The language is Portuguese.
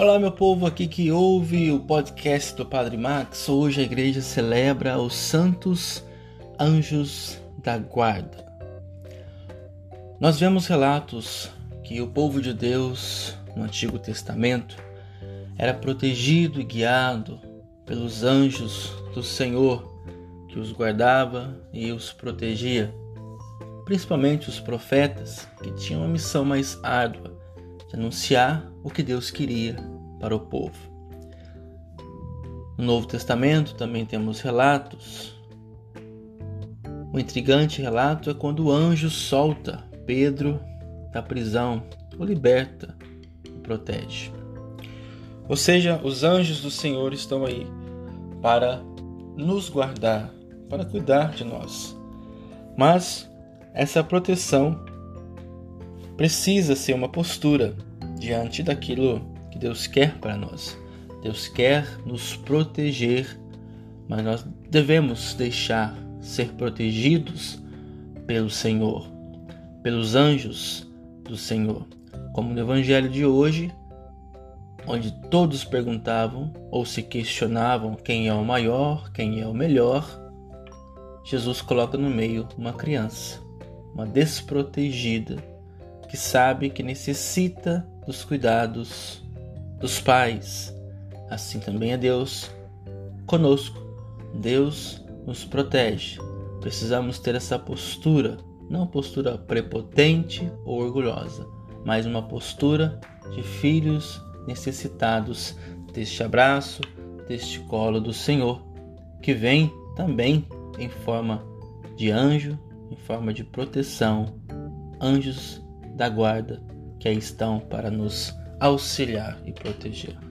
Olá, meu povo aqui que ouve o podcast do Padre Max. Hoje a igreja celebra os Santos Anjos da Guarda. Nós vemos relatos que o povo de Deus no Antigo Testamento era protegido e guiado pelos anjos do Senhor que os guardava e os protegia, principalmente os profetas que tinham uma missão mais árdua de anunciar o que Deus queria para o povo. No Novo Testamento também temos relatos. O intrigante relato é quando o anjo solta Pedro da prisão, o liberta e protege. Ou seja, os anjos do Senhor estão aí para nos guardar, para cuidar de nós. Mas essa proteção precisa ser uma postura diante daquilo que Deus quer para nós. Deus quer nos proteger, mas nós devemos deixar ser protegidos pelo Senhor, pelos anjos do Senhor. Como no Evangelho de hoje, onde todos perguntavam ou se questionavam quem é o maior, quem é o melhor, Jesus coloca no meio uma criança, uma desprotegida, que sabe que necessita dos cuidados dos pais. Assim também é Deus conosco. Deus nos protege. Precisamos ter essa postura, não postura prepotente ou orgulhosa, mas uma postura de filhos necessitados deste abraço, deste colo do Senhor, que vem também em forma de anjo, em forma de proteção, anjos da guarda que aí estão para nos auxiliar e proteger.